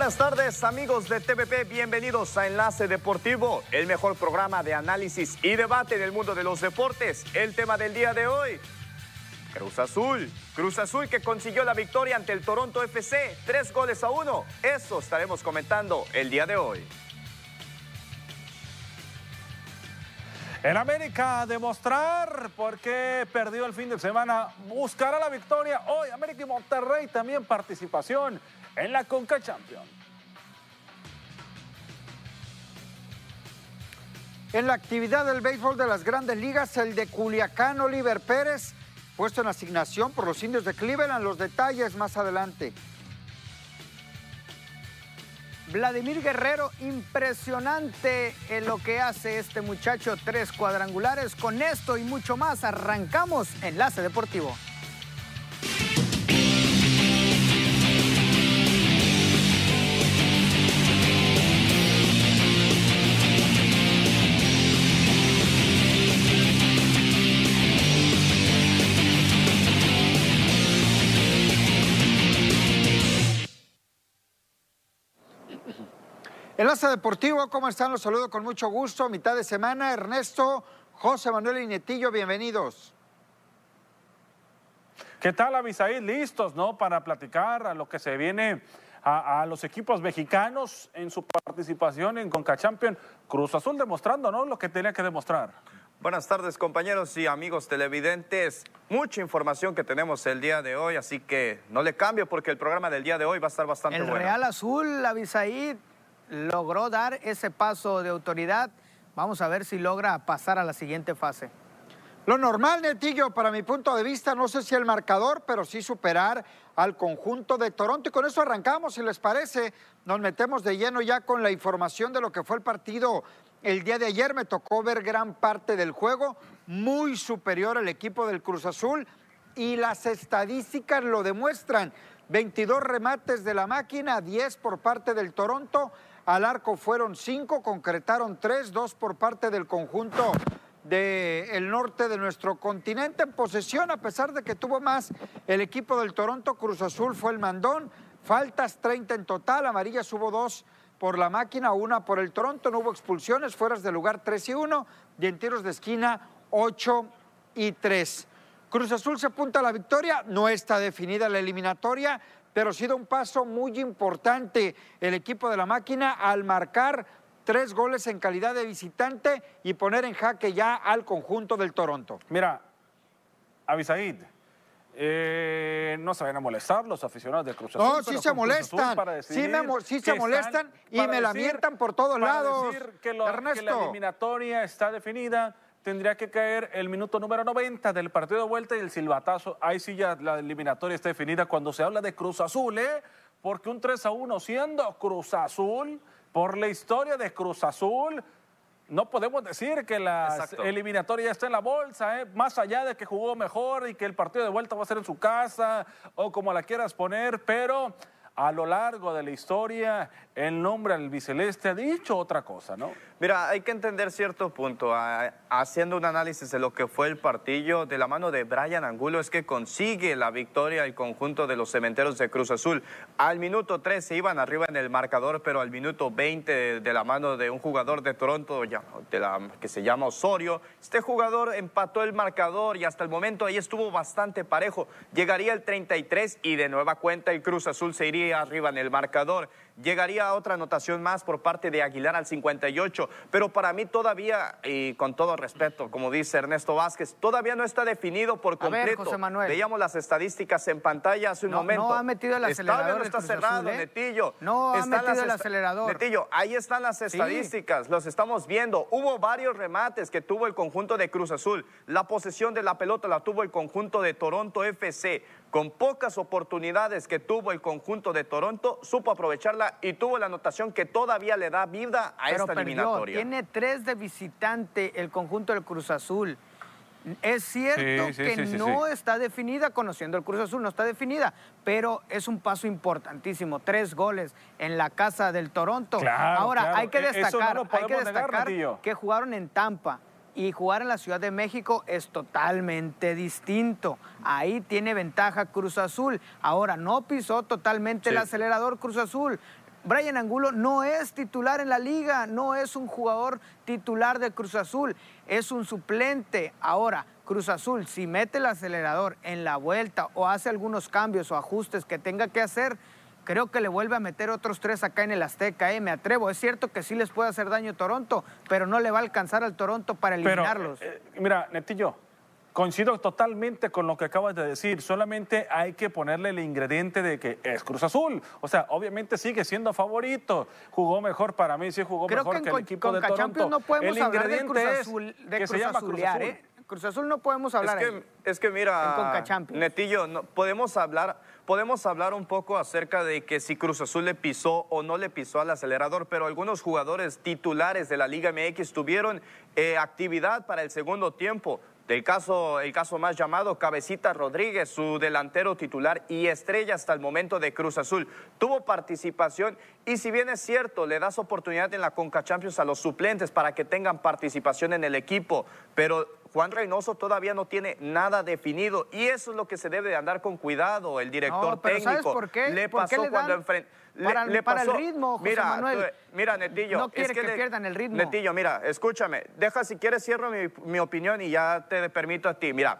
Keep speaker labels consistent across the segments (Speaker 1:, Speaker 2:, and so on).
Speaker 1: Buenas tardes amigos de TVP, bienvenidos a Enlace Deportivo, el mejor programa de análisis y debate en el mundo de los deportes. El tema del día de hoy, Cruz Azul. Cruz Azul que consiguió la victoria ante el Toronto FC, tres goles a uno. Eso estaremos comentando el día de hoy.
Speaker 2: En América demostrar por qué perdió el fin de semana, buscará la victoria hoy. América y Monterrey también participación en la Conca Champions.
Speaker 3: En la actividad del béisbol de las grandes ligas, el de Culiacán, Oliver Pérez, puesto en asignación por los indios de Cleveland. Los detalles más adelante.
Speaker 4: Vladimir Guerrero, impresionante en lo que hace este muchacho, tres cuadrangulares. Con esto y mucho más, arrancamos Enlace Deportivo.
Speaker 3: Enlace Deportivo, ¿cómo están? Los saludo con mucho gusto. Mitad de semana, Ernesto, José Manuel y Netillo, bienvenidos.
Speaker 2: ¿Qué tal, Avisaí? Listos, ¿no? Para platicar a lo que se viene a, a, los equipos mexicanos en su participación en Conca Champion. Cruz Azul demostrando, ¿no? Lo que tenía que demostrar.
Speaker 1: Buenas tardes compañeros y amigos televidentes. Mucha información que tenemos el día de hoy, así que no le cambio porque el programa del día de hoy va a estar bastante
Speaker 4: el
Speaker 1: bueno.
Speaker 4: El Real Azul, Avisaí, logró dar ese paso de autoridad. Vamos a ver si logra pasar a la siguiente fase.
Speaker 3: Lo normal, Netillo, para mi punto de vista, no sé si el marcador, pero sí superar al conjunto de Toronto. Y con eso arrancamos, si les parece, nos metemos de lleno ya con la información de lo que fue el partido el día de ayer. Me tocó ver gran parte del juego, muy superior al equipo del Cruz Azul y las estadísticas lo demuestran. 22 remates de la máquina, 10 por parte del Toronto. Al arco fueron 5, concretaron 3, 2 por parte del conjunto del norte de nuestro continente en posesión, a pesar de que tuvo más. El equipo del Toronto, Cruz Azul fue el mandón, faltas 30 en total, amarillas hubo 2 por la máquina, una por el Toronto, no hubo expulsiones, fueras de lugar 3 y 1, y en tiros de esquina 8 y 3. Cruz Azul se apunta a la victoria, no está definida la eliminatoria, pero ha sido un paso muy importante el equipo de la máquina al marcar tres goles en calidad de visitante y poner en jaque ya al conjunto del Toronto.
Speaker 2: Mira, Avisaid, eh, no se vayan a molestar los aficionados de Cruz Azul.
Speaker 3: No, sí se molestan, sí, me, sí se molestan y me la mientan por todos lados.
Speaker 2: Decir que, lo, que la eliminatoria está definida, tendría que caer el minuto número 90 del partido de vuelta y el silbatazo. Ahí sí ya la eliminatoria está definida cuando se habla de Cruz Azul, ¿eh? Porque un 3 a 1 siendo Cruz Azul, por la historia de Cruz Azul, no podemos decir que la
Speaker 1: Exacto.
Speaker 2: eliminatoria ya está en la bolsa, ¿eh? más allá de que jugó mejor y que el partido de vuelta va a ser en su casa o como la quieras poner, pero a lo largo de la historia el nombre albiceleste ha dicho otra cosa, ¿no?
Speaker 1: Mira, hay que entender cierto punto. A, haciendo un análisis de lo que fue el partido de la mano de Brian Angulo, es que consigue la victoria el conjunto de los cementeros de Cruz Azul. Al minuto 3 se iban arriba en el marcador, pero al minuto 20 de, la mano de un jugador de Toronto que se llama Osorio, este jugador empató el marcador y hasta el momento ahí estuvo bastante parejo. Llegaría el 33 y de nueva cuenta el Cruz Azul se iría arriba en el marcador. Llegaría otra anotación más por parte de Aguilar al 58, pero para mí todavía, y con todo respeto, como dice Ernesto Vázquez, todavía no está definido por
Speaker 4: A ver,
Speaker 1: completo.
Speaker 4: José Manuel.
Speaker 1: Veíamos las estadísticas en pantalla hace un
Speaker 4: No-
Speaker 1: momento.
Speaker 4: no ha metido el
Speaker 1: Está,
Speaker 4: acelerador
Speaker 1: no
Speaker 4: el
Speaker 1: está cerrado,
Speaker 4: Azul, ¿eh?
Speaker 1: Netillo.
Speaker 4: No ha metido el acelerador.
Speaker 1: Netillo, ahí están las estadísticas, los estamos viendo. Hubo varios remates que tuvo el conjunto de Cruz Azul. La posesión de la pelota la tuvo el conjunto de Toronto FC. Con pocas oportunidades que tuvo el conjunto de Toronto, supo aprovecharla y tuvo la anotación que todavía le da vida a
Speaker 4: Pero
Speaker 1: esta
Speaker 4: perdió.
Speaker 1: eliminatoria.
Speaker 4: Tiene tres de visitante el conjunto del Cruz Azul. Es cierto
Speaker 2: Sí, sí,
Speaker 4: que
Speaker 2: sí, sí,
Speaker 4: no
Speaker 2: sí.
Speaker 4: está definida, conociendo el Cruz Azul, no está definida, pero es un paso importantísimo. Tres goles en la casa del Toronto.
Speaker 2: Claro,
Speaker 4: Ahora,
Speaker 2: claro.
Speaker 4: hay que
Speaker 2: E- no
Speaker 4: destacar, hay
Speaker 2: negar,
Speaker 4: que jugaron en Tampa y jugar en la Ciudad de México es totalmente distinto. Ahí tiene ventaja Cruz Azul. Ahora, no pisó totalmente el acelerador Cruz Azul. Brian Angulo no es titular en la liga, no es un jugador titular de Cruz Azul, es un suplente. Ahora, Cruz Azul, si mete el acelerador en la vuelta o hace algunos cambios o ajustes que tenga que hacer, creo que le vuelve a meter otros tres acá en el Azteca, ¿eh? me atrevo. Es cierto que sí les puede hacer daño Toronto, pero no le va a alcanzar al Toronto para eliminarlos.
Speaker 2: Pero, eh, mira, Netillo, Coincido totalmente con lo que acabas de decir, solamente hay que ponerle el ingrediente de que es Cruz Azul. O sea, obviamente sigue siendo favorito. Jugó mejor para mí, sí jugó mejor que, el equipo de Toronto.
Speaker 4: no podemos el hablar de Cruz Azul, de que se llama Cruz Azul. ¿eh? Cruz Azul no podemos hablar.
Speaker 1: Es que, es que mira, Netillo, no, podemos hablar podemos hablar un poco acerca de que si Cruz Azul le pisó o no le pisó al acelerador, pero algunos jugadores titulares de la Liga MX tuvieron eh, actividad para el segundo tiempo. Del caso, el caso más llamado, Cabecita Rodríguez, su delantero titular y estrella hasta el momento de Cruz Azul. Tuvo participación y si bien es cierto, le das oportunidad en la Conca Champions a los suplentes para que tengan participación en el equipo, pero Juan Reynoso todavía no tiene nada definido y eso es lo que se debe de andar con cuidado. El director técnico
Speaker 4: ¿sabes por qué?
Speaker 1: le pasó cuando enfrentó
Speaker 4: para,
Speaker 1: le,
Speaker 4: para el ritmo, José
Speaker 1: mira,
Speaker 4: Manuel.
Speaker 1: Mira, Netillo.
Speaker 4: No quiere que, pierdan el ritmo.
Speaker 1: Netillo, mira, escúchame. Deja si quieres cierro mi, mi opinión y ya te permito a ti. Mira,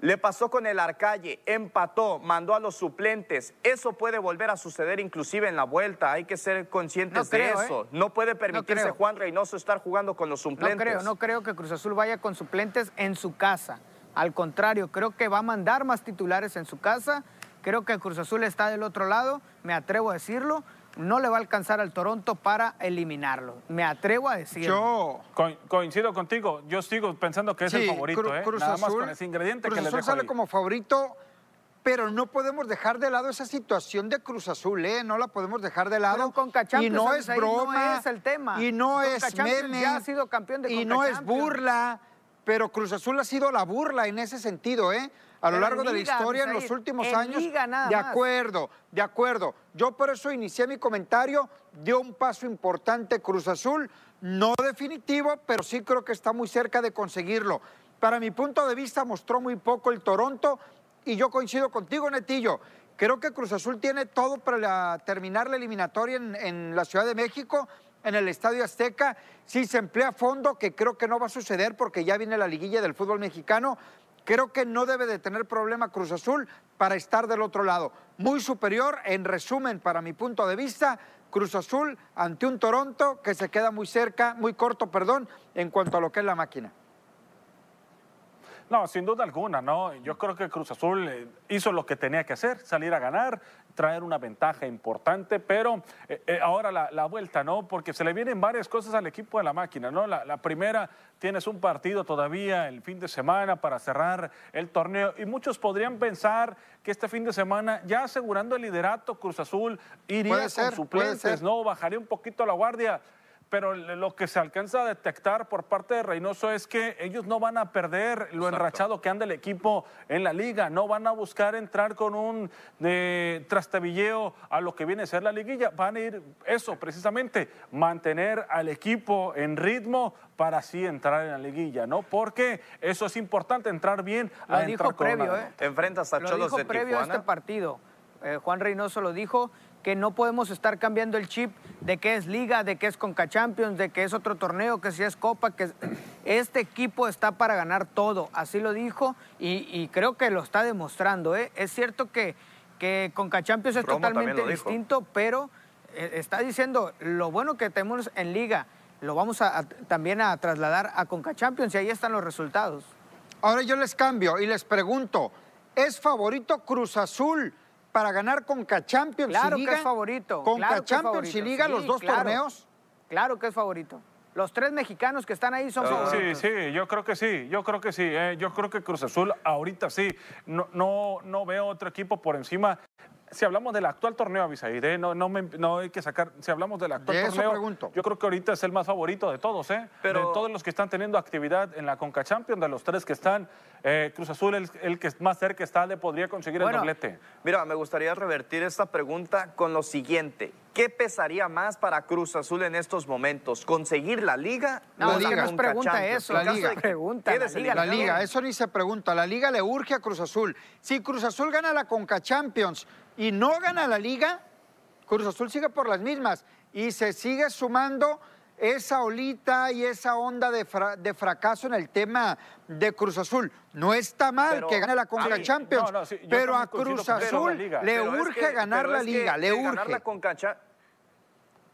Speaker 1: le pasó con el Arcalle, empató, mandó a los suplentes. Eso puede volver a suceder inclusive en la vuelta. Hay que ser conscientes de eso. ¿eh? No puede permitirse Juan Reynoso estar jugando con los suplentes.
Speaker 4: No creo, no creo que Cruz Azul vaya con suplentes en su casa. Al contrario, creo que va a mandar más titulares en su casa. Creo que Cruz Azul está del otro lado, me atrevo a decirlo no le va a alcanzar al Toronto para eliminarlo. Me atrevo a decirlo.
Speaker 2: Yo coincido contigo. Yo sigo pensando que es el favorito, ¿eh? Nada más con ese ingrediente
Speaker 3: Cruz
Speaker 2: que
Speaker 3: Azul sale como favorito, pero no podemos dejar de lado esa situación de Cruz Azul, ¿eh? No la podemos dejar de lado.
Speaker 4: con y no es broma. No es el tema.
Speaker 3: Y no es meme.
Speaker 4: Ya ha sido campeón de
Speaker 3: Y no es burla. Pero Cruz Azul ha sido la burla en ese sentido, ¿eh? A lo largo de la historia en los últimos años. de acuerdo, de acuerdo. Yo por eso inicié mi comentario, dio un paso importante Cruz Azul, no definitivo, pero sí creo que está muy cerca de conseguirlo. Para mi punto de vista mostró muy poco el Toronto y yo coincido contigo, Netillo. Creo que Cruz Azul tiene todo para terminar la eliminatoria en, en la Ciudad de México en el Estadio Azteca, si se emplea fondo, que creo que no va a suceder porque ya viene la liguilla del fútbol mexicano, Creo que no debe de tener problema Cruz Azul para estar del otro lado. Muy superior, en resumen, para mi punto de vista, Cruz Azul ante un Toronto que se queda muy cerca, muy corto, perdón, en cuanto a lo que es la máquina.
Speaker 2: No, sin duda alguna, ¿no? Yo creo que Cruz Azul eh, hizo lo que tenía que hacer, salir a ganar, traer una ventaja importante, pero eh, eh, ahora la, vuelta, ¿no? Porque se le vienen varias cosas al equipo de la máquina, ¿no? La, primera, tienes un partido todavía el fin de semana para cerrar el torneo y muchos podrían pensar que este fin de semana, ya asegurando el liderato, Cruz Azul iría con suplentes, ¿no? Bajaría un poquito la guardia pero lo que se alcanza a detectar por parte de Reynoso es que ellos no van a perder lo enrachado que anda el equipo en la liga, no van a buscar entrar con un de trastabilleo a lo que viene a ser la liguilla, van a ir eso precisamente, mantener al equipo en ritmo para así entrar en la liguilla, ¿no? Porque eso es importante, entrar bien.
Speaker 4: Lo a dijo previo, ¿eh?
Speaker 1: Enfrentas a
Speaker 4: Lo dijo previo a este partido. Eh, Juan Reynoso lo dijo, que no podemos estar cambiando el chip de que es liga, de que es Conca Champions, de que es otro torneo, que si es Copa, que este equipo está para ganar todo, así lo dijo y, creo que lo está demostrando. ¿eh? Es cierto que, que Conca Champions es totalmente distinto, pero eh, está diciendo lo bueno que tenemos en liga, lo vamos a, también a trasladar a Conca Champions y ahí están los resultados.
Speaker 3: Ahora yo les cambio y les pregunto, ¿es favorito Cruz Azul? Para ganar con Champions
Speaker 4: claro
Speaker 3: y Liga.
Speaker 4: que es favorito.
Speaker 3: Con Champions y Liga los dos torneos.
Speaker 4: Claro que es favorito. Los tres mexicanos que están ahí son favoritos.
Speaker 2: Sí, sí, yo creo que sí, yo creo que sí. Eh, yo creo que Cruz Azul ahorita sí. No, no, no veo otro equipo por encima si hablamos del actual torneo, Avisaide, no, no, no hay que sacar, si hablamos del actual torneo, yo creo que ahorita es el más favorito de todos, ¿eh? Pero, de todos los que están teniendo actividad en la Conca Champions, de los tres que están, eh, Cruz Azul, el, el, que más cerca está, le podría conseguir el doblete.
Speaker 1: Mira, me gustaría revertir esta pregunta con lo siguiente. ¿Qué pesaría más para Cruz Azul en estos momentos? ¿Conseguir la liga?
Speaker 4: No,
Speaker 1: la
Speaker 4: liga. no pregunta eso.
Speaker 3: La liga.
Speaker 4: Pregunta,
Speaker 3: la, liga, la liga. Eso ni se pregunta. La liga le urge a Cruz Azul. Si Cruz Azul gana la Conca Champions y no gana la liga, Cruz Azul sigue por las mismas y se sigue sumando esa olita y esa onda de, fra- de fracaso en el tema de Cruz Azul. No está mal
Speaker 1: Pero-
Speaker 3: que gane la Conca Champions,
Speaker 2: no, no, sí,
Speaker 3: pero a Cruz Azul le urge ganar la liga, le
Speaker 1: ganar
Speaker 3: urge.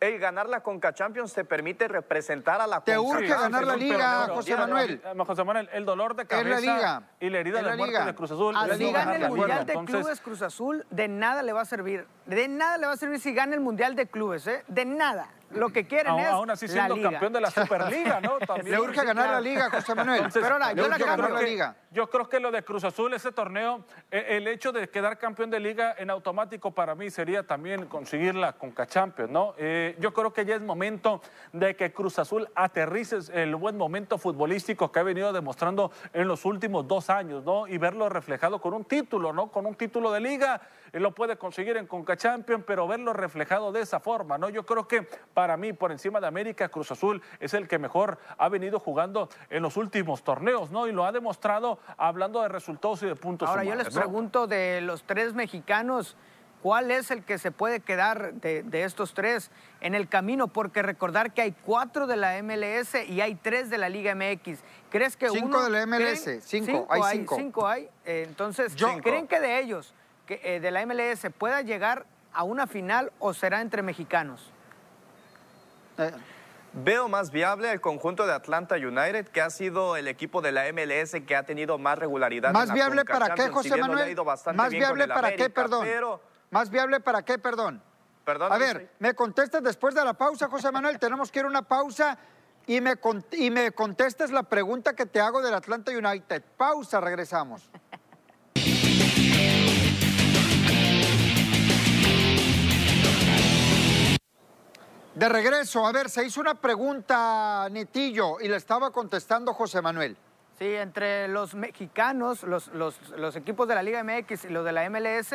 Speaker 1: La el ganar la Conca Champions te permite representar a la
Speaker 3: Te
Speaker 1: Conca
Speaker 3: urge
Speaker 1: Champions.
Speaker 3: ganar la liga,
Speaker 2: pero,
Speaker 3: José Manuel.
Speaker 2: José Manuel, el dolor de
Speaker 3: Es la
Speaker 2: cabeza
Speaker 3: liga.
Speaker 2: y la herida
Speaker 3: la
Speaker 2: de muerte
Speaker 3: liga.
Speaker 2: de Cruz Azul.
Speaker 3: la
Speaker 2: no
Speaker 4: Así
Speaker 3: liga, de
Speaker 4: el
Speaker 2: la.
Speaker 4: Mundial de
Speaker 2: Entonces,
Speaker 4: Clubes Cruz Azul, de nada le va a servir. De nada le va a servir si gana el Mundial de Clubes, ¿eh? De nada. Lo que quieren
Speaker 2: aún,
Speaker 4: es
Speaker 2: aún así
Speaker 4: la
Speaker 2: siendo
Speaker 4: liga.
Speaker 2: campeón de la Superliga, ¿no? También.
Speaker 3: Le urge ganar la liga, José Manuel.
Speaker 2: Entonces,
Speaker 4: Pero ahora,
Speaker 3: le
Speaker 4: yo la
Speaker 3: ganar la
Speaker 2: que-
Speaker 3: liga.
Speaker 2: Yo creo que lo de Cruz Azul, ese torneo, eh, el hecho de quedar campeón de liga en automático para mí sería también conseguir la Conca Champions, ¿no? Eh, yo creo que ya es momento de que Cruz Azul aterrice el buen momento futbolístico que ha venido demostrando en los últimos dos años, ¿no? Y verlo reflejado con un título, ¿no? Con un título de liga, lo puede conseguir en Conca Champions, pero verlo reflejado de esa forma, ¿no? Yo creo que para mí, por encima de América, Cruz Azul es el que mejor ha venido jugando en los últimos torneos, ¿no? Y lo ha demostrado hablando de resultados y de puntos
Speaker 4: Ahora yo les
Speaker 2: ¿no?
Speaker 4: pregunto de los tres mexicanos, ¿cuál es el que se puede quedar de, de estos tres en el camino? Porque recordar que hay cuatro de la MLS y hay tres de la Liga MX. ¿Crees que
Speaker 3: Cinco
Speaker 4: uno...
Speaker 3: de la MLS,
Speaker 4: creen-
Speaker 3: cinco, hay cinco.
Speaker 4: Cinco hay. Eh, entonces,
Speaker 3: Yo-
Speaker 4: ¿creen que de ellos, que, eh, de la MLS, pueda llegar a una final o será entre mexicanos?
Speaker 3: Eh,
Speaker 1: Veo más viable el conjunto de Atlanta United, que ha sido el equipo de la MLS que ha tenido más regularidad.
Speaker 3: ¿Más
Speaker 1: en la
Speaker 3: viable
Speaker 1: Conca
Speaker 3: para qué,
Speaker 1: Champions,
Speaker 3: José
Speaker 1: bien no le ha
Speaker 3: Manuel?
Speaker 1: ido bastante
Speaker 3: ¿Más
Speaker 1: bien con
Speaker 3: viable
Speaker 1: el
Speaker 3: para qué, perdón?
Speaker 1: Pero,
Speaker 3: ¿Más viable para qué, perdón?
Speaker 1: perdón,
Speaker 3: A ver, me contestas después de la pausa, José Manuel. Tenemos que ir a una pausa y me, con- y me contestes la pregunta que te hago del Atlanta United. Pausa, regresamos. De regreso, a ver, se hizo una pregunta, Netillo, y le estaba contestando José Manuel.
Speaker 4: Sí, entre los mexicanos, los, los- los equipos de la Liga MX y los de la MLS,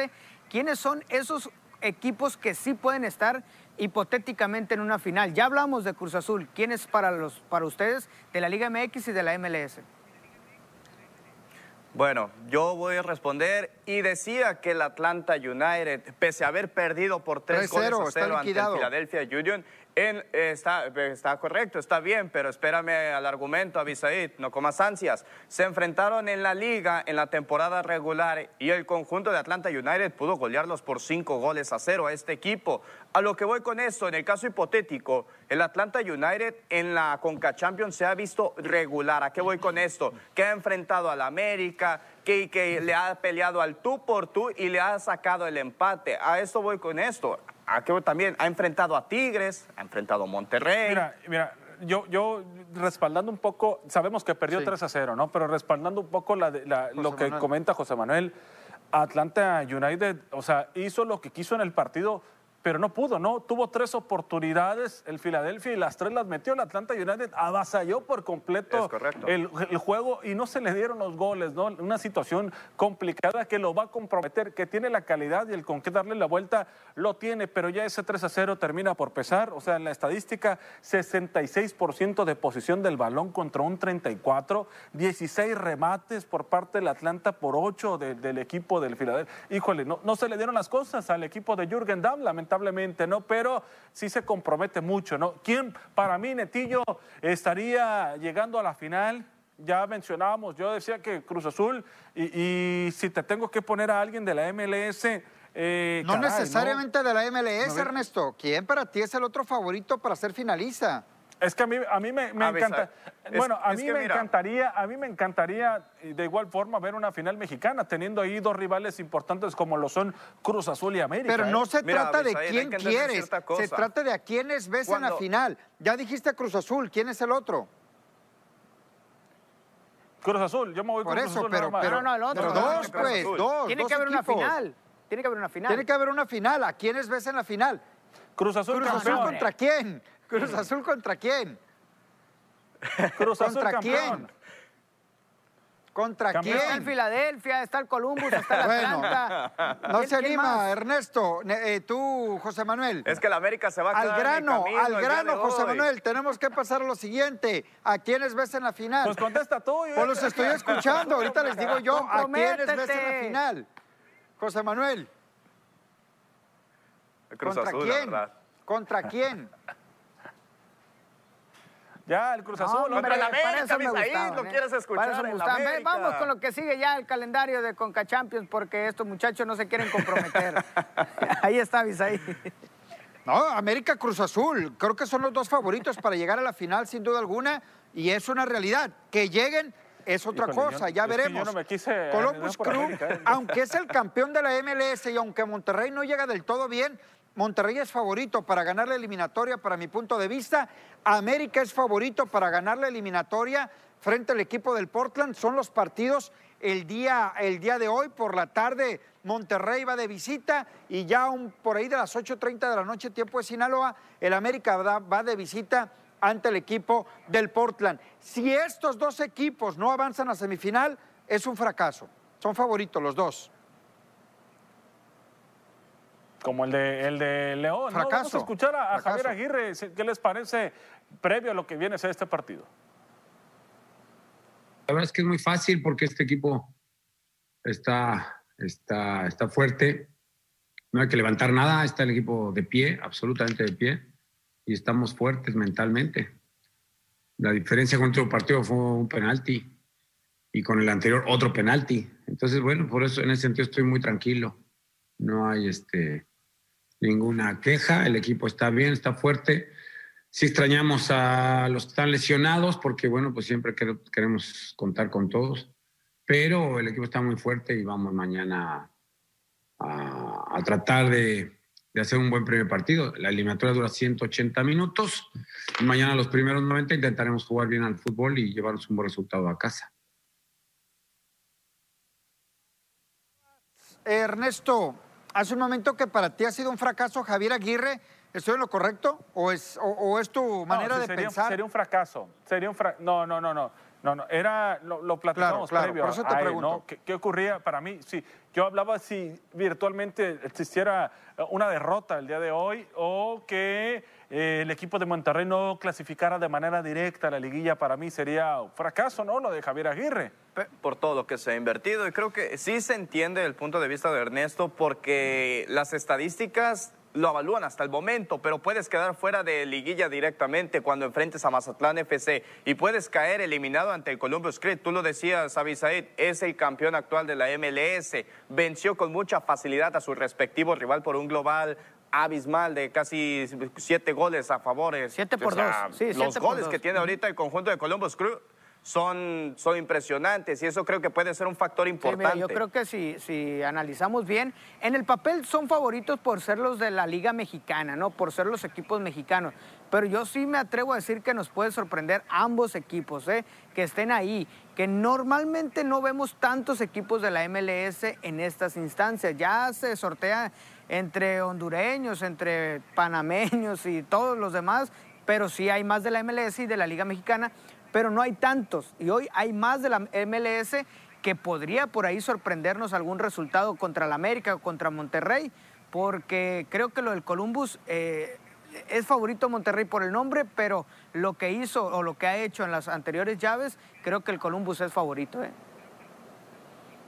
Speaker 4: ¿quiénes son esos equipos que sí pueden estar hipotéticamente en una final? Ya hablamos de Cruz Azul. ¿Quién es para, los, para ustedes de la Liga MX y de la MLS?
Speaker 1: Bueno, yo voy a responder y decía que el Atlanta United, pese a haber perdido por tres
Speaker 3: 3-0,
Speaker 1: goles a cero ante el. Philadelphia Union, está correcto, está bien, pero espérame al argumento, Abisaid, no comas ansias. Se enfrentaron en la liga en la temporada regular y el conjunto de Atlanta United pudo golearlos por cinco goles a cero a este equipo. A lo que voy con esto, en el caso hipotético, el Atlanta United en la Conca Champions se ha visto regular. ¿A qué voy con esto? Que ha enfrentado al América, que, que le ha peleado al tú por tú y le ha sacado el empate. A esto voy con esto. ¿A qué voy también? Ha enfrentado a Tigres, ha enfrentado a Monterrey.
Speaker 2: Mira, mira, yo, yo respaldando un poco, sabemos que perdió
Speaker 3: Sí.
Speaker 2: 3 a 0, ¿no? Pero respaldando un poco la de- la- lo que
Speaker 3: Manuel.
Speaker 2: comenta José Manuel, Atlanta United, o sea, hizo lo que quiso en el partido, pero no pudo, ¿no? Tuvo tres oportunidades el Filadelfia y las tres las metió el Atlanta United, avasalló por completo el, el juego y no se le dieron los goles, ¿no? Una situación complicada que lo va a comprometer, que tiene la calidad y el con qué darle la vuelta lo tiene, pero ya ese 3 a 0 termina por pesar, o sea, en la estadística 66% de posición del balón contra un 34, 16 remates por parte del Atlanta por 8 de- del equipo del Filadelfia. Híjole, no, no se le dieron las cosas al equipo de Jürgen Damm, lamentablemente, ¿no? Pero sí se compromete mucho, ¿no? ¿Quién, para mí, Netillo, estaría llegando a la final? Ya mencionábamos, yo decía que Cruz Azul, y, y si te tengo que poner a alguien de la MLS... eh,
Speaker 3: No
Speaker 2: caray,
Speaker 3: necesariamente de la MLS. Ernesto. ¿Quién para ti es el otro favorito para ser finalista?
Speaker 2: Es que a mí, a mí me, me encanta.
Speaker 1: es-
Speaker 2: bueno, a mí me
Speaker 1: mira.
Speaker 2: encantaría, a mí me encantaría de igual forma ver una final mexicana, teniendo ahí dos rivales importantes como lo son Cruz Azul y América.
Speaker 3: Pero
Speaker 2: ¿eh?
Speaker 3: no se
Speaker 1: Mira,
Speaker 3: trata de quién quieres, se trata de a quiénes ves en la final. Ya dijiste Cruz Azul, ¿quién es el otro?
Speaker 2: Cruz Azul, yo me voy
Speaker 3: Por
Speaker 2: con Cruz
Speaker 3: eso,
Speaker 2: Azul
Speaker 3: pero,
Speaker 2: más.
Speaker 3: pero,
Speaker 4: No, el otro.
Speaker 3: pero dos,
Speaker 1: Cruz
Speaker 3: pues, dos.
Speaker 4: Tiene
Speaker 3: dos
Speaker 4: que haber una final. Tiene que haber una final.
Speaker 3: Tiene que haber una final. ¿A quiénes ves en la final?
Speaker 2: Cruz Azul
Speaker 3: Cruz Azul contra quién? Cruz Azul contra quién?
Speaker 2: Cruz Azul
Speaker 3: ¿Contra
Speaker 2: campeón.
Speaker 3: quién? ¿Contra
Speaker 2: Campeón.
Speaker 4: Está el
Speaker 3: quién?
Speaker 4: Filadelfia, está el Columbus, está el
Speaker 3: Bueno,
Speaker 4: Atlanta.
Speaker 3: No
Speaker 4: ¿Quién-
Speaker 3: se
Speaker 4: quién
Speaker 3: anima,
Speaker 4: más?
Speaker 3: Ernesto. Ne- eh, tú, José Manuel.
Speaker 1: Es que el América se va a
Speaker 3: Al
Speaker 1: quedar en el
Speaker 3: grano,
Speaker 1: camino
Speaker 3: al grano, José. Manuel. Tenemos que pasar a lo siguiente. ¿A quiénes ves en la final?
Speaker 2: Pues contesta tú. yo-
Speaker 3: Pues los estoy escuchando. Ahorita les digo yo a quiénes ves en la final. José Manuel.
Speaker 1: Cruz
Speaker 3: ¿Contra
Speaker 1: Azul, la
Speaker 3: quién? ¿Contra quién?
Speaker 2: Ya, el Cruz
Speaker 4: No,
Speaker 2: Azul.
Speaker 4: hombre,
Speaker 1: Contra la
Speaker 4: para
Speaker 1: América, Misaí, lo
Speaker 4: ¿eh?
Speaker 1: quieres escuchar,
Speaker 4: Para eso me
Speaker 1: el
Speaker 4: gustaban. Ve,
Speaker 1: América.
Speaker 4: Vamos con lo que sigue ya, el calendario de Conca Champions, porque estos muchachos no se quieren comprometer. Ahí está, Bisaí.
Speaker 3: No, América Cruz Azul. Creo que son los dos favoritos para llegar a la final, sin duda alguna. Y es una realidad. Que lleguen es otra
Speaker 2: Híjole,
Speaker 3: cosa,
Speaker 2: yo-
Speaker 3: ya veremos.
Speaker 2: no me quise
Speaker 3: Columbus Crew,
Speaker 2: América, ¿eh?
Speaker 3: aunque es el campeón de la MLS y aunque Monterrey no llega del todo bien, Monterrey es favorito para ganar la eliminatoria, para mi punto de vista. América es favorito para ganar la eliminatoria frente al equipo del Portland. Son los partidos el día, el día de hoy por la tarde. Monterrey va de visita y ya por ahí de las 8.30 de la noche, tiempo de Sinaloa, el América va, va de visita ante el equipo del Portland. Si estos dos equipos no avanzan a semifinal, es un fracaso. Son favoritos los dos.
Speaker 2: Como el de, el de León. ¿no? Vamos a escuchar a. Javier Aguirre. ¿Qué les parece previo a lo que viene a ser este partido?
Speaker 5: La verdad es que es muy fácil porque este equipo está, está, está fuerte. No hay que levantar nada, está el equipo de pie, absolutamente de pie, y estamos fuertes mentalmente. La diferencia con otro partido fue un penalti y con el anterior otro penalti. Entonces, bueno, por eso en ese sentido estoy muy tranquilo. No hay este, ninguna queja, el equipo está bien, está fuerte. Sí extrañamos a los que están lesionados porque, bueno, pues siempre quer- queremos contar con todos, pero el equipo está muy fuerte y vamos mañana a, a tratar de, de hacer un buen primer partido. La eliminatoria dura 180 minutos y mañana los primeros 90 intentaremos jugar bien al fútbol y llevarnos un buen resultado a casa.
Speaker 3: Ernesto, hace un momento que para ti ha sido un fracaso Javier Aguirre. ¿Estoy en lo correcto? ¿O es, o, o es tu manera
Speaker 2: No,
Speaker 3: de
Speaker 2: sería,
Speaker 3: pensar?
Speaker 2: Sería un fracaso. Sería un fra- No, no, no, no. No, no, era, lo, lo platicamos
Speaker 3: claro,
Speaker 2: previo
Speaker 3: por eso te
Speaker 2: él,
Speaker 3: pregunto.
Speaker 2: ¿no? ¿Qué, qué ocurría para mí? Sí, yo hablaba si virtualmente existiera una derrota el día de hoy o que el equipo de Monterrey no clasificara de manera directa a la liguilla, para mí sería un fracaso, ¿no? Lo de Javier Aguirre.
Speaker 1: por todo lo que se ha invertido. Y creo que sí se entiende el punto de vista de Ernesto porque las estadísticas lo avalúan hasta el momento, pero puedes quedar fuera de liguilla directamente cuando enfrentes a Mazatlán FC y puedes caer eliminado ante el Columbus Crew. Tú lo decías, Abisaid, es el campeón actual de la MLS, venció con mucha facilidad a su respectivo rival por un global abismal de casi siete goles a favor.
Speaker 4: Siete por dos. Sí,
Speaker 1: los
Speaker 4: siete
Speaker 1: goles
Speaker 4: dos.
Speaker 1: que tiene ahorita el conjunto de Columbus Crew son, son impresionantes y eso creo que puede ser un factor
Speaker 4: Sí,
Speaker 1: importante.
Speaker 4: mira, yo creo que si, si analizamos bien, en el papel son favoritos por ser los de la Liga Mexicana, ¿no? Por ser los equipos mexicanos. Pero yo sí me atrevo a decir que nos puede sorprender ambos equipos, ¿eh? Que estén ahí. Que normalmente no vemos tantos equipos de la MLS en estas instancias. Ya se sortea entre hondureños, entre panameños y todos los demás, pero sí hay más de la MLS y de la Liga Mexicana, pero no hay tantos. Y hoy hay más de la MLS que podría por ahí sorprendernos algún resultado contra la América o contra Monterrey, porque creo que lo del Columbus eh, es favorito Monterrey por el nombre, pero lo que hizo o lo que ha hecho en las anteriores llaves, creo que el Columbus es favorito. ¿eh?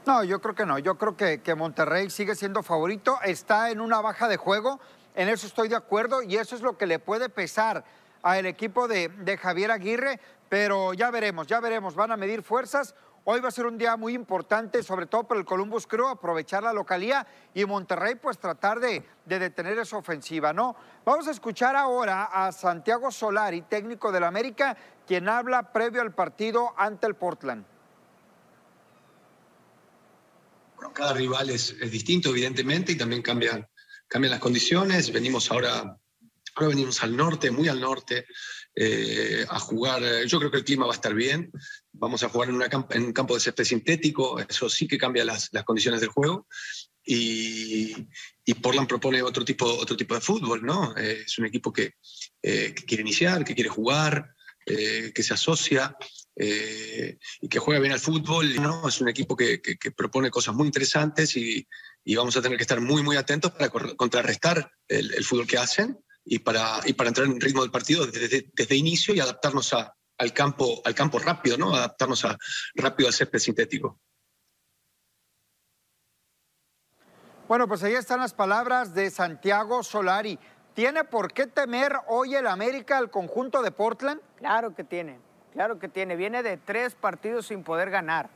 Speaker 3: No, yo creo que no. Yo creo que, Monterrey sigue siendo favorito. Está en una baja de juego. En eso estoy de acuerdo y eso es lo que le puede pesar al equipo de, de Javier Aguirre. Pero ya veremos, ya veremos. Van a medir fuerzas. Hoy va a ser un día muy importante, sobre todo para el Columbus Crew, aprovechar la localía y Monterrey, pues tratar de, de detener esa ofensiva, ¿no? Vamos a escuchar ahora a Santiago Solari, técnico del América, quien habla previo al partido ante el Portland.
Speaker 6: Bueno, cada rival es, es distinto, evidentemente, y también cambian, cambian las condiciones. Venimos ahora, ahora venimos al norte, muy al norte, eh, a jugar. Yo creo que el clima va a estar bien. Vamos a jugar en, una en un campo de césped sintético, eso sí que cambia las, las condiciones del juego. Y, y Portland propone otro tipo, otro tipo de fútbol, ¿no? Eh, es un equipo que, eh, que quiere iniciar, que quiere jugar, eh, que se asocia eh, y que juega bien al fútbol. ¿no? Es un equipo que, que- que propone cosas muy interesantes y, y vamos a tener que estar muy, muy atentos para contrarrestar el, el fútbol que hacen y para, y para entrar en ritmo del partido desde, desde inicio y adaptarnos a- al, campo, al campo rápido, ¿no? adaptarnos a, rápido al césped sintético.
Speaker 3: Bueno, pues ahí están las palabras de Santiago Solari. ¿Tiene por qué temer hoy el América al conjunto de Portland?
Speaker 4: Claro que tiene, claro que tiene. Viene de tres partidos sin poder ganar.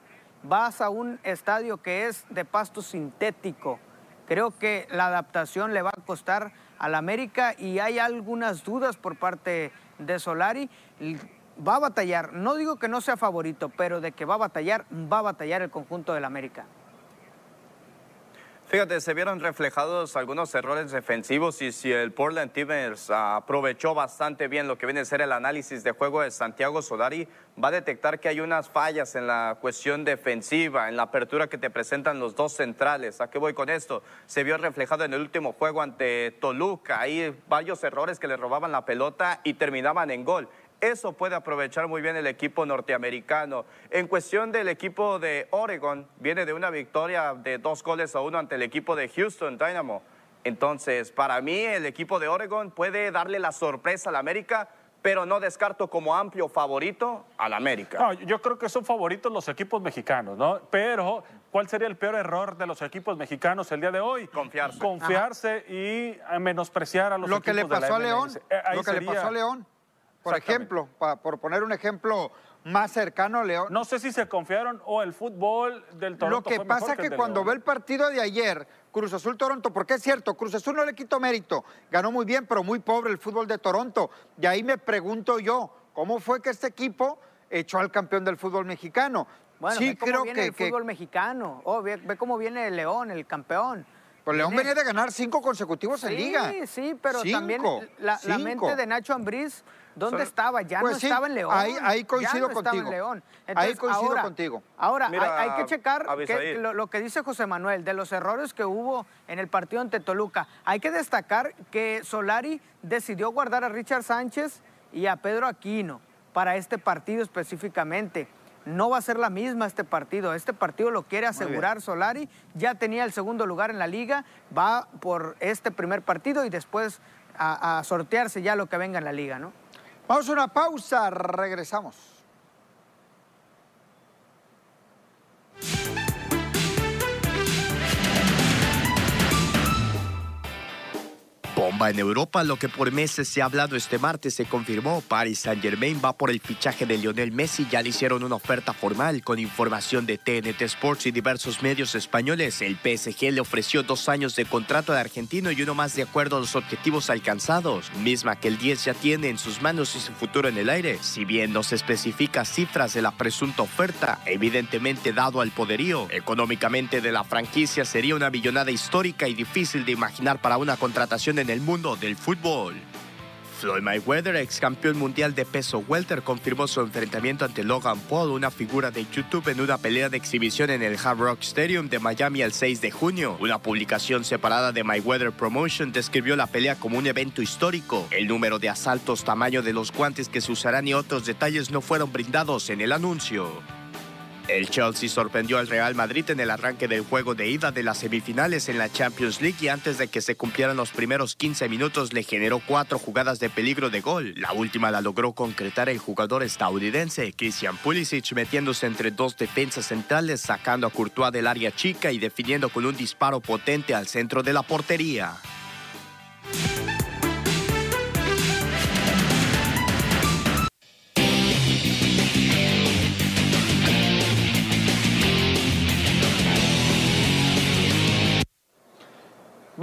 Speaker 4: Vas a un estadio que es de pasto sintético. Creo que la adaptación le va a costar al América y hay algunas dudas por parte de Solari. Va a batallar, no digo que no sea favorito, pero de que va a batallar, va a batallar el conjunto del América.
Speaker 1: Fíjate, se vieron reflejados algunos errores defensivos y si el Portland Timbers aprovechó bastante bien lo que viene a ser el análisis de juego de Santiago Solari, va a detectar que hay unas fallas en la cuestión defensiva, en la apertura que te presentan los dos centrales. ¿A qué voy con esto? Se vio reflejado en el último juego ante Toluca, hay varios errores que le robaban la pelota y terminaban en gol. Eso puede aprovechar muy bien el equipo norteamericano. En cuestión del equipo de Oregon, viene de una victoria de dos goles a uno ante el equipo de Houston Dynamo. Entonces, para mí, el equipo de Oregon puede darle la sorpresa al América, pero no descarto como amplio favorito al América.
Speaker 2: No, yo creo que son favoritos los equipos mexicanos, ¿no? Pero, ¿cuál sería el peor error de los equipos mexicanos el día de hoy?
Speaker 1: Confiarse.
Speaker 2: Confiarse y menospreciar a los
Speaker 3: lo
Speaker 2: equipos
Speaker 3: que le
Speaker 2: de la
Speaker 3: pasó a León.
Speaker 2: Eh, ahí
Speaker 3: lo que le
Speaker 2: sería-
Speaker 3: pasó a León. Por ejemplo, pa- por poner un ejemplo más cercano León.
Speaker 2: No sé si se confiaron o el fútbol del Toronto
Speaker 3: Lo que
Speaker 2: fue
Speaker 3: pasa
Speaker 2: el
Speaker 3: que cuando
Speaker 2: León.
Speaker 3: ve el partido de ayer, Cruz Azul Toronto, porque es cierto, Cruz Azul no le quito mérito, ganó muy bien, pero muy pobre el fútbol de Toronto. Y ahí me pregunto yo, ¿cómo fue que este equipo echó al campeón del fútbol mexicano?
Speaker 4: Bueno,
Speaker 3: sí,
Speaker 4: ve cómo
Speaker 3: creo
Speaker 4: viene
Speaker 3: que,
Speaker 4: el
Speaker 3: que-
Speaker 4: fútbol mexicano. Oh, ve, ve cómo viene el León, el campeón.
Speaker 3: pues León
Speaker 4: Viene-
Speaker 3: venía de ganar cinco consecutivos en
Speaker 4: sí,
Speaker 3: liga.
Speaker 4: Sí, pero
Speaker 3: Cinco,
Speaker 4: también la, la mente de Nacho Ambriz, ¿dónde
Speaker 1: Son-
Speaker 4: estaba? Ya
Speaker 3: Pues
Speaker 4: no
Speaker 3: sí,
Speaker 4: estaba en León.
Speaker 3: ahí- ahí
Speaker 4: ya
Speaker 3: coincido
Speaker 4: no estaba en
Speaker 3: contigo. Ahí coincido
Speaker 4: ahora-
Speaker 3: contigo.
Speaker 4: Ahora,
Speaker 1: Mira,
Speaker 4: hay, hay que checar que-
Speaker 1: Abisaíl.
Speaker 4: lo, lo que dice José Manuel, de los errores que hubo en el partido ante Toluca. Hay que destacar que Solari decidió guardar a Richard Sánchez y a Pedro Aquino para este partido específicamente. No va a ser la misma este partido. Este partido lo quiere asegurar Solari. Ya tenía el segundo lugar en la liga. Va por este primer partido y después a, a sortearse ya lo que venga en la liga, ¿no?
Speaker 3: Vamos a una pausa, regresamos.
Speaker 7: Bomba en Europa, lo que por meses se ha hablado este martes se confirmó. Paris Saint Germain va por el fichaje de Lionel Messi. Ya le hicieron una oferta formal con información de TNT Sports y diversos medios españoles. El PSG le ofreció dos años de contrato al argentino y uno más de acuerdo a los objetivos alcanzados, misma que el 10 ya tiene en sus manos y su futuro en el aire. Si bien no se especifica cifras de la presunta oferta, evidentemente dado al poderío económicamente de la franquicia sería una millonada histórica y difícil de imaginar para una contratación en el mundo del fútbol. Floyd Mayweather, ex campeón mundial de peso welter, confirmó su enfrentamiento ante Logan Paul, una figura de YouTube, en una pelea de exhibición en el Hard Rock Stadium de Miami el 6 de junio. Una publicación separada de Mayweather Promotion describió la pelea como un evento histórico. El número de asaltos, tamaño de los guantes que se usarán y otros detalles no fueron brindados en el anuncio. El Chelsea sorprendió al Real Madrid en el arranque del juego de ida de las semifinales en la Champions League y antes de que se cumplieran los primeros 15 minutos le generó cuatro jugadas de peligro de gol. La última la logró concretar el jugador estadounidense Christian Pulisic metiéndose entre dos defensas centrales, sacando a Courtois del área chica y definiendo con un disparo potente al centro de la portería.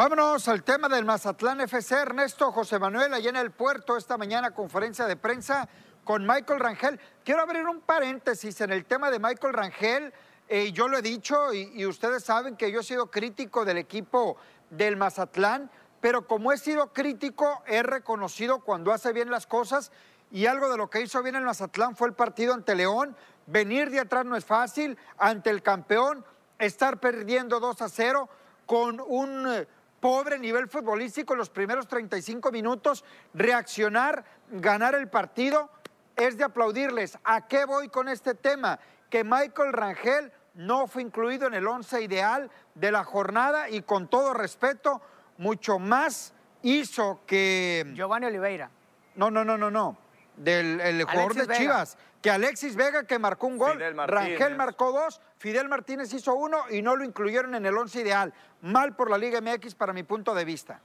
Speaker 3: Vámonos al tema del Mazatlán FC. Ernesto José Manuel, allá en el puerto, esta mañana conferencia de prensa con Michael Rangel. Quiero abrir un paréntesis en el tema de Michael Rangel. Eh, yo lo he dicho y, ustedes saben que yo he sido crítico del equipo del Mazatlán, pero como he sido crítico, he reconocido cuando hace bien las cosas y algo de lo que hizo bien el Mazatlán fue el partido ante León. Venir de atrás no es fácil, ante el campeón, estar perdiendo 2 a 0 con un eh, pobre nivel futbolístico en los primeros 35 minutos, reaccionar, ganar el partido, es de aplaudirles. ¿A qué voy con este tema? Que Michael Rangel no fue incluido en el once ideal de la jornada y con todo respeto, mucho más hizo que...
Speaker 4: Giovanni Oliveira.
Speaker 3: No, no, no, no, no. Del el jugador de
Speaker 4: Vega.
Speaker 3: Chivas. Que Alexis Vega que marcó un gol. Rangel marcó dos. Fidel Martínez hizo uno y no lo incluyeron en el once ideal. Mal por la Liga MX para mi punto de vista.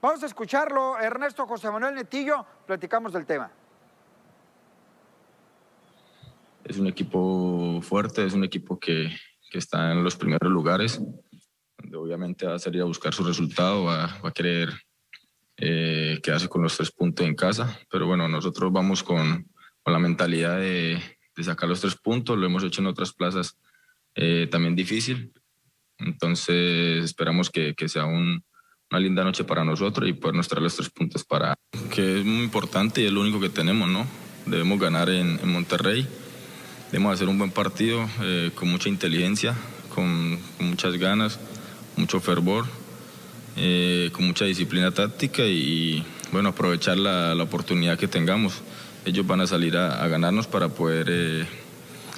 Speaker 3: Vamos a escucharlo, Ernesto José Manuel Netillo, platicamos del tema.
Speaker 8: Es un equipo fuerte, es un equipo que, que está en los primeros lugares, donde obviamente va a salir a buscar su resultado, va, va a querer eh, quedarse con los tres puntos en casa, pero bueno, nosotros vamos con, con la mentalidad de, de, sacar los tres puntos, lo hemos hecho en otras plazas eh, también difícil, entonces esperamos que, que sea un, una linda noche para nosotros y poder traer los tres puntos para que es muy importante y es lo único que tenemos, ¿no? Debemos ganar en, en Monterrey, debemos hacer un buen partido eh, con mucha inteligencia, con, con, muchas ganas, mucho fervor, eh, con mucha disciplina táctica y, bueno, aprovechar la, la, oportunidad que tengamos. Ellos van a salir a, ganarnos para poder eh,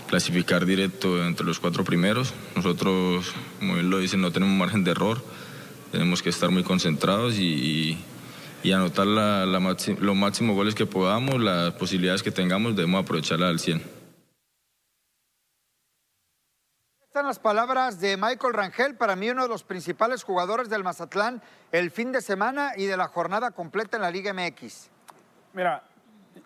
Speaker 8: clasificar directo entre los cuatro primeros. Nosotros, como él lo dice, no tenemos margen de error tenemos que estar muy concentrados y, y, anotar la, la máximo, los máximos goles que podamos, las posibilidades que tengamos, debemos aprovecharla al 100.
Speaker 3: Están las palabras de Michael Rangel, para mí uno de los principales jugadores del Mazatlán el fin de semana y de la jornada completa en la Liga MX.
Speaker 2: Mira,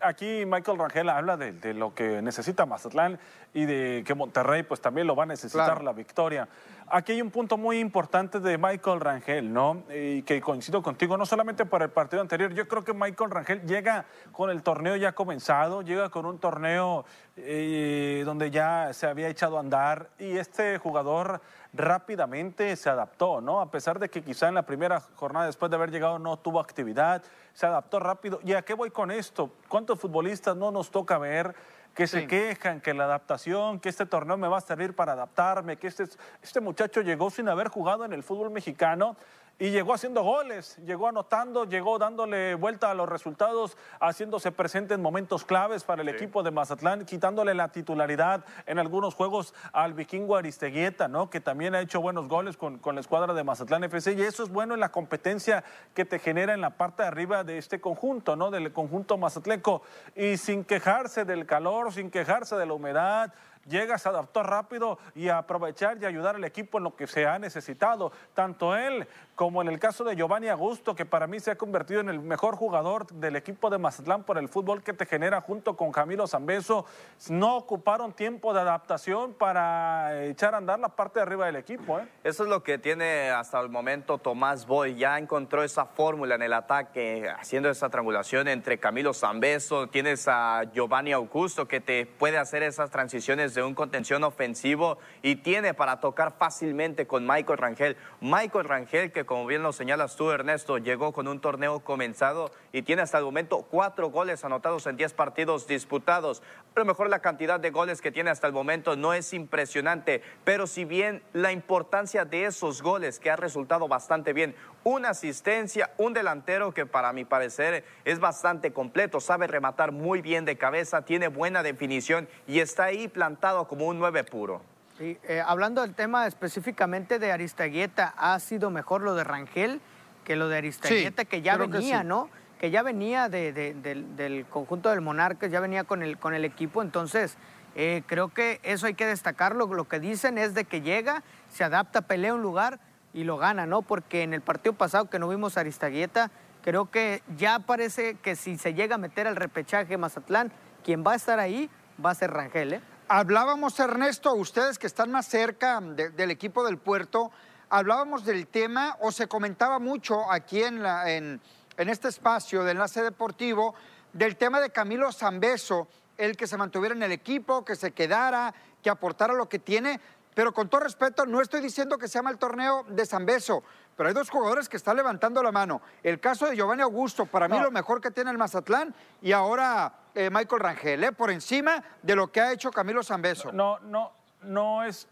Speaker 2: aquí Michael Rangel habla de, de, lo que necesita Mazatlán y de que Monterrey pues también lo va a necesitar claro. la victoria. Aquí hay un punto muy importante de Michael Rangel, ¿no? Y que coincido contigo, no solamente para el partido anterior, yo creo que Michael Rangel llega con el torneo ya comenzado, llega con un torneo eh, donde ya se había echado a andar y este jugador rápidamente se adaptó, ¿no? A pesar de que quizá en la primera jornada después de haber llegado no tuvo actividad, se adaptó rápido. ¿Y a qué voy con esto? ¿Cuántos futbolistas no nos toca ver? Que sí. se quejan, que la adaptación, que este torneo me va a servir para adaptarme, que este, este muchacho llegó sin haber jugado en el fútbol mexicano y llegó haciendo goles, llegó anotando, llegó dándole vuelta a los resultados, haciéndose presente en momentos claves para el sí. equipo de Mazatlán, quitándole la titularidad en algunos juegos al vikingo Aristeguieta, ¿no? que también ha hecho buenos goles con, con, la escuadra de Mazatlán FC, y eso es bueno en la competencia que te genera en la parte de arriba de este conjunto, ¿no? del conjunto mazatleco, y sin quejarse del calor, sin quejarse de la humedad, llega, se adaptó rápido y a aprovechar y ayudar al equipo en lo que se ha necesitado. Tanto él como en el caso de Giovanni Augusto, que para mí se ha convertido en el mejor jugador del equipo de Mazatlán por el fútbol que te genera junto con Camilo Zambeso, no ocuparon tiempo de adaptación para echar a andar la parte de arriba del equipo. ¿eh?
Speaker 1: Eso es lo que tiene hasta el momento Tomás Boy. Ya encontró esa fórmula en el ataque, haciendo esa triangulación entre Camilo Zambeso, tienes a Giovanni Augusto que te puede hacer esas transiciones de un contención ofensivo y tiene para tocar fácilmente con Michael Rangel. Michael Rangel que como bien lo señalas tú, Ernesto, llegó con un torneo comenzado y tiene hasta el momento cuatro goles anotados en diez partidos disputados. A lo mejor la cantidad de goles que tiene hasta el momento no es impresionante, pero si bien la importancia de esos goles que ha resultado bastante bien, una asistencia, un delantero que para mi parecer es bastante completo, sabe rematar muy bien de cabeza, tiene buena definición y está ahí plantado como un nueve puro.
Speaker 4: Sí, eh, hablando del tema específicamente de Aristaguieta, ¿ha sido mejor lo de Rangel que lo de Aristaguieta, sí, que ya venía, que sí. ¿no? Que ya venía de, de, de, del conjunto del Monarcas, ya venía con el, con el equipo, entonces eh, creo que eso hay que destacarlo. Lo que dicen es de que llega, se adapta, pelea un lugar y lo gana, ¿no? Porque en el partido pasado que no vimos a Aristaguieta, creo que ya parece que si se llega a meter al repechaje Mazatlán, quien va a estar ahí va a ser Rangel, ¿eh?
Speaker 3: Hablábamos, Ernesto, ustedes que están más cerca de, del equipo del puerto, hablábamos del tema o se comentaba mucho aquí en, la, en, en este espacio de enlace deportivo del tema de Camilo Zambeso, el que se mantuviera en el equipo, que se quedara, que aportara lo que tiene. Pero con todo respeto, no estoy diciendo que se llama el torneo de Zambeso, pero hay dos jugadores que están levantando la mano. El caso de Giovanni Augusto, para mí no. lo mejor que tiene el Mazatlán, y ahora eh, Michael Rangel, eh, por encima de lo que ha hecho Camilo Zambeso.
Speaker 2: No, no, no es.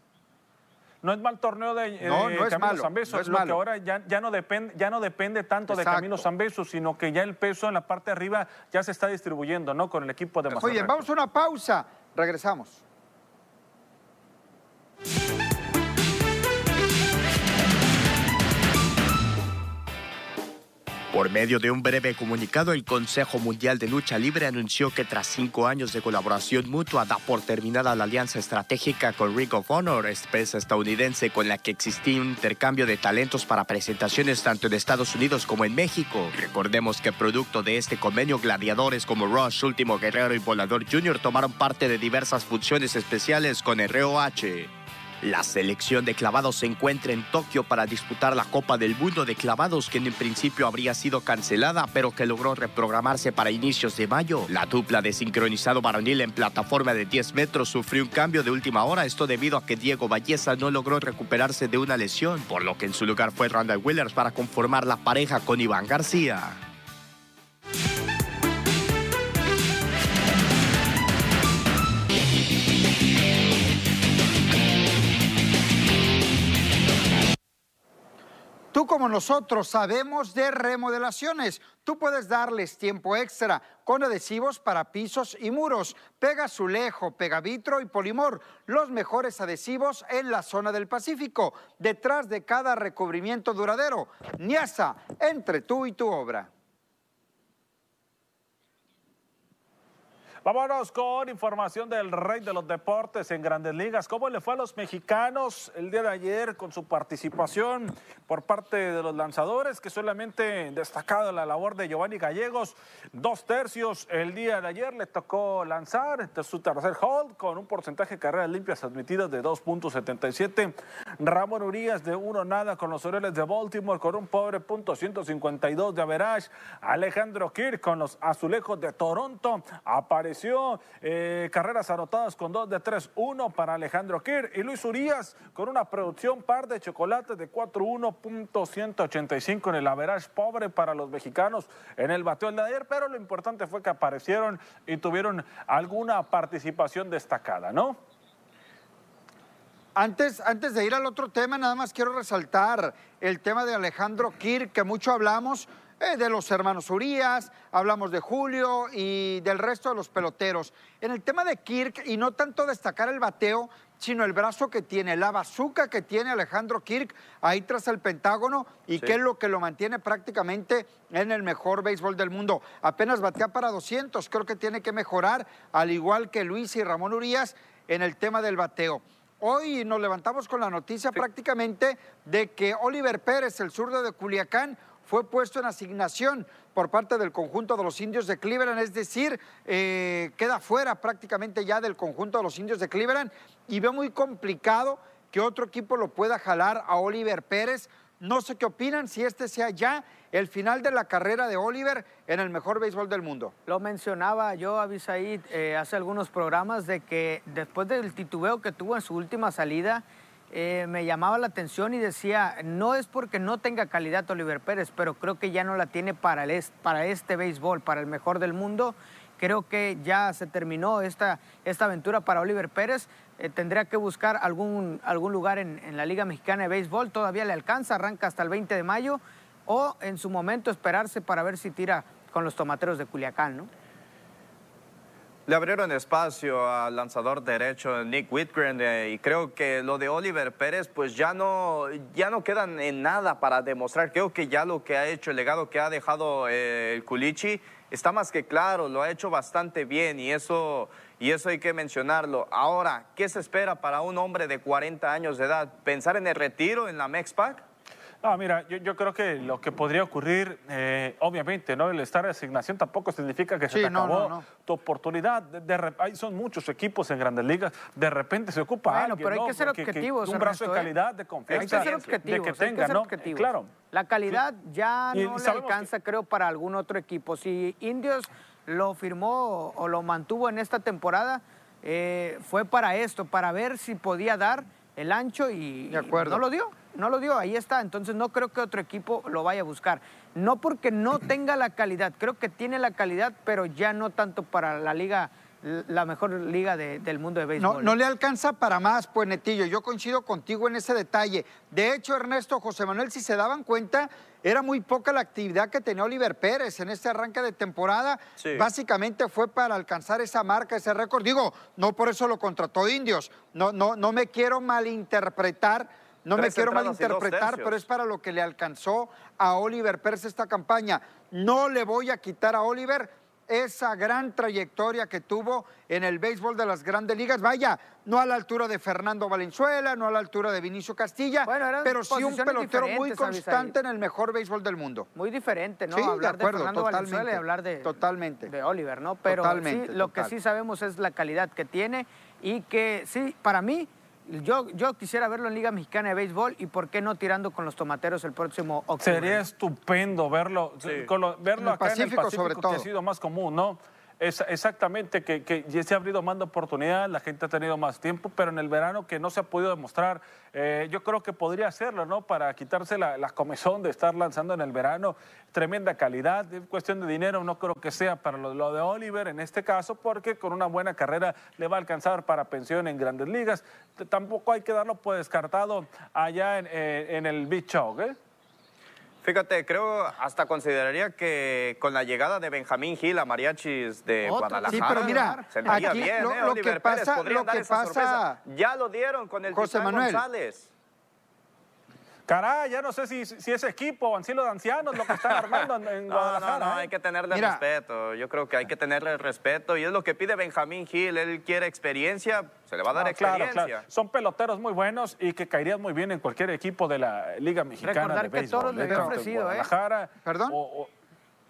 Speaker 2: No es mal torneo de
Speaker 3: no,
Speaker 2: eh,
Speaker 3: no
Speaker 2: Camilo
Speaker 3: malo,
Speaker 2: Zambeso,
Speaker 3: no es
Speaker 2: lo
Speaker 3: malo.
Speaker 2: que ahora ya, ya, no depende, ya no depende tanto
Speaker 3: Exacto.
Speaker 2: de Camilo Zambeso, sino que ya el peso en la parte de arriba ya se está distribuyendo, ¿no? Con el equipo de Mazatlán.
Speaker 3: Oye, vamos a una pausa, regresamos.
Speaker 7: Por medio de un breve comunicado, el Consejo Mundial de Lucha Libre anunció que tras cinco años de colaboración mutua da por terminada la alianza estratégica con Ring of Honor, empresa estadounidense con la que existía un intercambio de talentos para presentaciones tanto en Estados Unidos como en México. Recordemos que producto de este convenio, gladiadores como Rush, Último Guerrero y Volador Jr. tomaron parte de diversas funciones especiales con ROH. La selección de clavados se encuentra en Tokio para disputar la Copa del Mundo de Clavados, que en principio habría sido cancelada, pero que logró reprogramarse para inicios de mayo. La dupla de sincronizado varonil en plataforma de 10 metros sufrió un cambio de última hora, esto debido a que Diego Valleza no logró recuperarse de una lesión, por lo que en su lugar fue Randall Willers para conformar la pareja con Iván García.
Speaker 3: Tú como nosotros sabemos de remodelaciones. Tú puedes darles tiempo extra con adhesivos para pisos y muros. Pega Azulejo, Pegavitro y Polimor, los mejores adhesivos en la zona del Pacífico, detrás de cada recubrimiento duradero. Niasa, entre tú y tu obra.
Speaker 2: Vámonos con información del rey de los deportes en grandes ligas. ¿Cómo le fue a los mexicanos el día de ayer con su participación por parte de los lanzadores? Que solamente destacado la labor de Giovanni Gallegos. Dos tercios el día de ayer le tocó lanzar su tercer hold con un porcentaje de carreras limpias admitidas de 2.77. Ramón Urias de uno nada con los Orioles de Baltimore con un pobre punto 152 de average. Alejandro Kirk con los Azulejos de Toronto apareció eh, carreras anotadas con 2 de 3, 1 para Alejandro Kir y Luis Urias con una producción par de chocolates de 4-1.185 en el average pobre para los mexicanos en el bateo de ayer, pero lo importante fue que aparecieron y tuvieron alguna participación destacada, ¿no?
Speaker 3: Antes, antes de ir al otro tema, nada más quiero resaltar el tema de Alejandro Kirk, que mucho hablamos, eh, de los hermanos Urias, hablamos de Julio y del resto de los peloteros. En el tema de Kirk, y no tanto destacar el bateo, sino el brazo que tiene, la bazuca que tiene Alejandro Kirk ahí tras el Pentágono y que es lo que lo mantiene prácticamente en el mejor béisbol del mundo. Apenas batea para 200, creo que tiene que mejorar, al igual que Luis y Ramón Urias en el tema del bateo. Hoy nos levantamos con la noticia prácticamente de que Oliver Pérez, el zurdo de Culiacán, fue puesto en asignación por parte del conjunto de los indios de Cleveland, es decir, eh, queda fuera prácticamente ya del conjunto de los indios de Cleveland y veo muy complicado que otro equipo lo pueda jalar a Oliver Pérez. No sé qué opinan, si este sea ya el final de la carrera de Oliver en el mejor béisbol del mundo.
Speaker 4: Lo mencionaba yo, Abisaid, eh, hace algunos programas de que después del titubeo que tuvo en su última salida, eh, me llamaba la atención y decía, no es porque no tenga calidad Oliver Pérez, pero creo que ya no la tiene para, el, para este béisbol, para el mejor del mundo. Creo que ya se terminó esta, esta aventura para Oliver Pérez. Eh, tendría que buscar algún, algún lugar en, en la Liga Mexicana de Béisbol. Todavía le alcanza, arranca hasta el 20 de mayo. O en su momento esperarse para ver si tira con los tomateros de Culiacán, ¿no?
Speaker 1: Le abrieron espacio al lanzador derecho Nick Whitgren eh, y creo que lo de Oliver Pérez pues ya no, ya no quedan en nada para demostrar. Creo que ya lo que ha hecho, el legado que ha dejado eh, el Culichi está más que claro, lo ha hecho bastante bien y eso, y eso hay que mencionarlo. Ahora, ¿qué se espera para un hombre de 40 años de edad? ¿Pensar en el retiro en la Mexpac?
Speaker 2: Ah, mira, yo, creo que lo que podría ocurrir, eh, obviamente, ¿no? El estar de asignación tampoco significa que se te acabó tu oportunidad. De, hay, son muchos equipos en grandes ligas, de repente se ocupa
Speaker 4: bueno,
Speaker 2: pero
Speaker 4: hay que ser objetivos.
Speaker 2: un brazo de ¿eh? calidad, de confianza.
Speaker 4: Hay que ser objetivos. De que tenga, ¿no? Claro. La calidad ya no le alcanza, creo, para algún otro equipo. Si Indios lo firmó o lo mantuvo en esta temporada, eh, fue para esto, para ver si podía dar el ancho y,
Speaker 3: de acuerdo.
Speaker 4: no lo dio no lo dio, ahí está. Entonces no creo que otro equipo lo vaya a buscar. No porque no tenga la calidad, creo que tiene la calidad, pero ya no tanto para la liga, la mejor liga del mundo de béisbol.
Speaker 3: No, no le alcanza para más, pues Netillo. Yo coincido contigo en ese detalle. De hecho, Ernesto, José Manuel, si se daban cuenta, era muy poca la actividad que tenía Oliver Pérez en este arranque de temporada. Básicamente fue para alcanzar esa marca, ese récord. Digo, no por eso lo contrató Indios. No, no, no me quiero malinterpretar No me quiero malinterpretar, pero es para lo que le alcanzó a Oliver Pérez esta campaña. No le voy a quitar a Oliver esa gran trayectoria que tuvo en el béisbol de las grandes ligas. Vaya, no a la altura de Fernando Valenzuela, no a la altura de Vinicio Castilla,
Speaker 4: Bueno,
Speaker 3: pero sí un pelotero muy constante en el mejor béisbol del mundo.
Speaker 4: Muy diferente, ¿no?
Speaker 3: Sí,
Speaker 4: hablar de,
Speaker 3: acuerdo,
Speaker 4: Fernando Valenzuela y hablar de,
Speaker 3: totalmente.
Speaker 4: de Oliver, ¿no? Pero sí, lo que sí sabemos es la calidad que tiene y que sí, para mí, yo, yo quisiera verlo en Liga Mexicana de Béisbol y por qué no tirando con los tomateros el próximo octubre.
Speaker 2: Sería estupendo verlo, con lo- verlo
Speaker 3: En
Speaker 2: acá en el
Speaker 3: Pacífico, sobre
Speaker 2: que
Speaker 3: todo.
Speaker 2: ha sido más común, ¿no? Exactamente, que, ya se ha abrido más oportunidad, la gente ha tenido más tiempo, pero en el verano que no se ha podido demostrar, eh, yo creo que podría hacerlo, ¿no? Para quitarse la, la comezón de estar lanzando en el verano, tremenda calidad, es cuestión de dinero, no creo que sea para lo, lo de Oliver en este caso, porque con una buena carrera le va a alcanzar para pensión en grandes ligas. Tampoco hay que darlo por descartado allá en, eh, en el Beach Show, ¿eh?
Speaker 1: Fíjate, creo, hasta consideraría que con la llegada de Benjamín Gil a Mariachis de
Speaker 4: Otro.
Speaker 1: Guadalajara,
Speaker 3: Sí, pero mira,
Speaker 1: sentaría
Speaker 3: aquí
Speaker 1: bien,
Speaker 3: lo-
Speaker 1: ¿eh?
Speaker 3: lo
Speaker 1: Oliver
Speaker 3: que
Speaker 1: Pérez
Speaker 3: pasa-
Speaker 1: podría
Speaker 3: lo
Speaker 1: dar
Speaker 3: que
Speaker 1: esa
Speaker 3: pasa-
Speaker 1: sorpresa. Ya lo dieron con el
Speaker 3: José Manuel.
Speaker 1: González.
Speaker 2: Caray, ya no sé si, si es equipo o de ancianos lo que están armando en, en
Speaker 1: No, no,
Speaker 2: Guadalajara.
Speaker 1: no,
Speaker 2: ¿eh?
Speaker 1: hay que tenerle
Speaker 3: Mira.
Speaker 1: respeto. Yo creo que hay que tenerle respeto y es lo que pide Benjamín Gil. Él quiere experiencia, se le va a dar
Speaker 2: No, claro,
Speaker 1: experiencia.
Speaker 2: claro. Son peloteros muy buenos y que caerían muy bien en cualquier equipo de la Liga Mexicana
Speaker 4: Recordar
Speaker 2: de
Speaker 4: que
Speaker 2: Béisbol.
Speaker 4: Toros le ofrecido, ¿eh?
Speaker 2: Guadalajara
Speaker 3: ¿Perdón?
Speaker 2: o- o-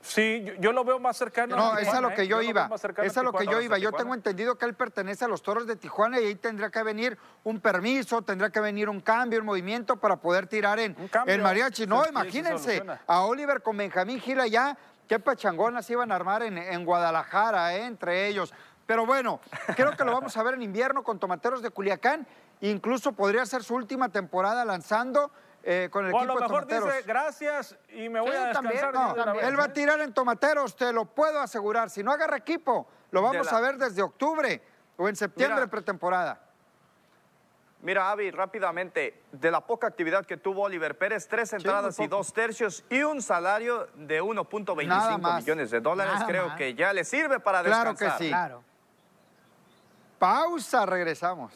Speaker 2: sí, yo, yo lo veo más cercano
Speaker 3: No,
Speaker 2: a
Speaker 3: es a lo
Speaker 2: Tijuana,
Speaker 3: que
Speaker 2: ¿eh?
Speaker 3: yo iba.
Speaker 2: cercano
Speaker 3: Es a lo que
Speaker 2: Tijuana.
Speaker 3: yo iba. Yo
Speaker 1: Tijuana.
Speaker 3: tengo entendido que él pertenece a los toros de Tijuana y ahí tendría que venir un permiso, tendría que venir un cambio, un movimiento para poder tirar en, en mariachi. No,
Speaker 2: Sí,
Speaker 3: imagínense a Oliver con Benjamín Gil allá, qué pachangonas iban a armar en, en Guadalajara, eh, entre ellos. Pero bueno, creo que lo vamos a ver en invierno con Tomateros de Culiacán. Incluso podría ser su última temporada lanzando eh, con el
Speaker 2: O a
Speaker 3: equipo
Speaker 2: lo
Speaker 3: de
Speaker 2: mejor
Speaker 3: Tomateros.
Speaker 2: dice gracias y me voy
Speaker 4: Sí,
Speaker 2: a
Speaker 4: también,
Speaker 2: descansar.
Speaker 4: no, también.
Speaker 3: Él va a tirar en tomateros, te lo puedo asegurar. Si no agarra equipo, lo vamos
Speaker 1: la-
Speaker 3: a ver desde octubre o en septiembre
Speaker 1: Mira.
Speaker 3: pretemporada.
Speaker 1: Mira, Avi, rápidamente, de la poca actividad que tuvo Oliver Pérez, tres entradas y dos tercios y un salario de
Speaker 3: Nada
Speaker 1: 1.25
Speaker 3: más.
Speaker 1: millones de dólares,
Speaker 4: Nada
Speaker 1: creo
Speaker 4: más.
Speaker 1: que ya le sirve para
Speaker 3: Claro
Speaker 1: descansar.
Speaker 3: que sí.
Speaker 4: Claro.
Speaker 3: Pausa, regresamos.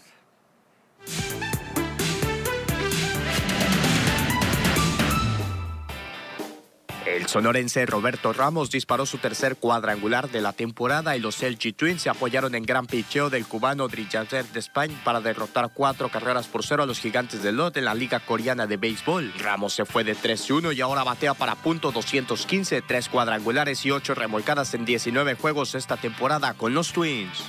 Speaker 7: El sonorense Roberto Ramos disparó su tercer cuadrangular de la temporada y los LG Twins se apoyaron en gran picheo del cubano Drillazer de España para derrotar cuatro carreras por cero a los gigantes de Lot en la Liga Coreana de Béisbol. Ramos se fue de 3-1 y ahora batea para punto 215, tres cuadrangulares y ocho remolcadas en 19 juegos esta temporada con los Twins.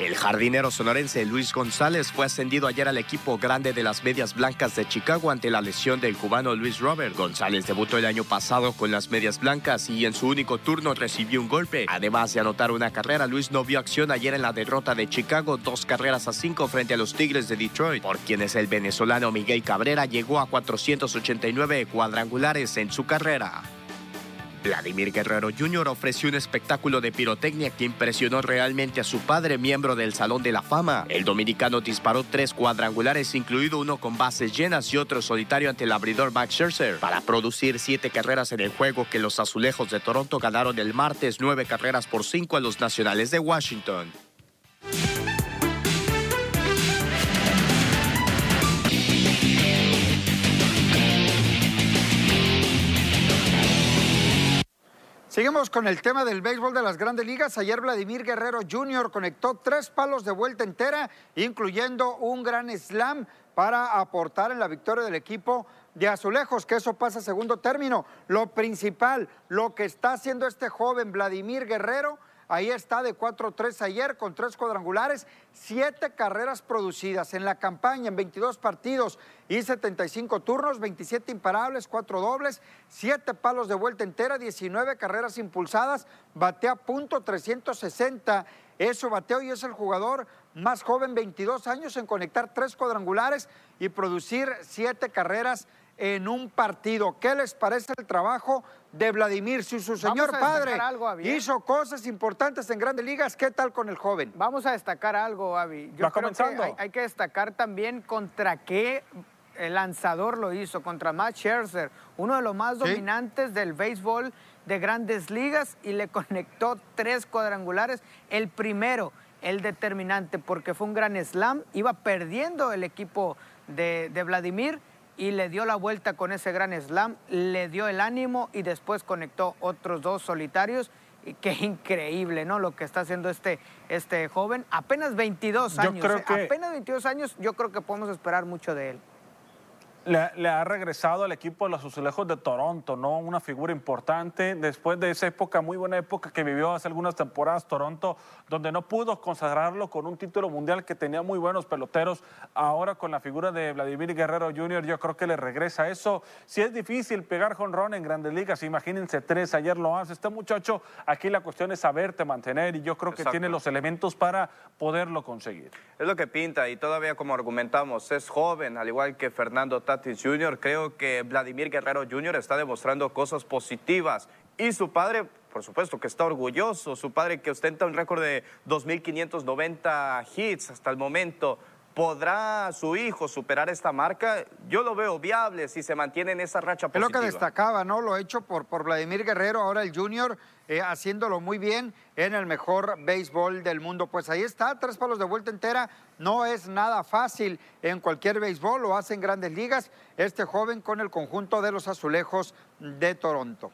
Speaker 7: El jardinero sonorense Luis González fue ascendido ayer al equipo grande de las Medias Blancas de Chicago ante la lesión del cubano Luis Robert. González debutó el año pasado con las Medias Blancas y en su único turno recibió un golpe. Además de anotar una carrera, Luis no vio acción ayer en la derrota de Chicago, dos carreras a cinco frente a los Tigres de Detroit, por quienes el venezolano Miguel Cabrera llegó a 489 cuadrangulares en su carrera. Vladimir Guerrero Jr. ofreció un espectáculo de pirotecnia que impresionó realmente a su padre, miembro del Salón de la Fama. El dominicano disparó tres cuadrangulares, incluido uno con bases llenas y otro solitario ante el abridor Max Scherzer, para producir siete carreras en el juego que los azulejos de Toronto ganaron el martes nueve carreras por cinco a los nacionales de Washington.
Speaker 3: Seguimos con el tema del béisbol de las grandes ligas. Ayer Vladimir Guerrero Jr. conectó tres palos de vuelta entera, incluyendo un gran slam para aportar en la victoria del equipo de Azulejos, que eso pasa a segundo término. Lo principal, lo que está haciendo este joven Vladimir Guerrero, ahí está de 4-3 ayer con tres cuadrangulares, siete carreras producidas en la campaña en 22 partidos y 75 turnos, 27 imparables, cuatro dobles, siete palos de vuelta entera, 19 carreras impulsadas, batea punto 360. Eso bateo y es el jugador más joven, 22 años, en conectar tres cuadrangulares y producir siete carreras en un partido. ¿Qué les parece el trabajo de Vladimir? Si su señor padre
Speaker 4: algo, Javier.
Speaker 3: hizo cosas importantes en grandes ligas, ¿qué tal con el joven?
Speaker 4: Vamos a destacar algo, Avi. Yo
Speaker 2: Va
Speaker 4: creo
Speaker 2: comenzando.
Speaker 4: que hay, hay que destacar también contra qué el lanzador lo hizo, contra Matt Scherzer, uno de los más
Speaker 3: Sí.
Speaker 4: dominantes del béisbol de grandes ligas y le conectó tres cuadrangulares. El primero, el determinante, porque fue un gran slam, iba perdiendo el equipo de, de Vladimir y le dio la vuelta con ese gran slam, le dio el ánimo y después conectó otros dos solitarios. Y qué increíble, ¿no? Lo que está haciendo este, este joven. Apenas 22
Speaker 2: Yo
Speaker 4: años.
Speaker 2: creo
Speaker 4: ¿eh?
Speaker 2: que-
Speaker 4: Apenas 22 años, yo creo que podemos esperar mucho de él.
Speaker 2: Le, le ha regresado al equipo de los Azulejos de Toronto, ¿no? Una figura importante después de esa época, muy buena época que vivió hace algunas temporadas Toronto, donde no pudo consagrarlo con un título mundial que tenía muy buenos peloteros. Ahora con la figura de Vladimir Guerrero Jr., yo creo que le regresa eso. Si es difícil pegar jonrón en grandes ligas, imagínense tres, ayer lo hace. Este muchacho, aquí la cuestión es saberte mantener y yo creo que tiene los elementos para poderlo conseguir.
Speaker 1: Es lo que pinta y todavía como argumentamos, es joven, al igual que Fernando Tatis Jr. Creo que Vladimir Guerrero Jr. está demostrando cosas positivas y su padre, por supuesto, que está orgulloso. Su padre que ostenta un récord de 2.590 hits hasta el momento. ¿Podrá su hijo superar esta marca? Yo lo veo viable si se mantiene en esa racha
Speaker 3: Es lo
Speaker 1: positiva.
Speaker 3: que destacaba, ¿no? Lo hecho por, por Vladimir Guerrero, ahora el Junior, eh, haciéndolo muy bien en el mejor béisbol del mundo. Pues ahí está, tres palos de vuelta entera. No es nada fácil en cualquier béisbol, lo hace en grandes ligas. Este joven con el conjunto de los azulejos de Toronto.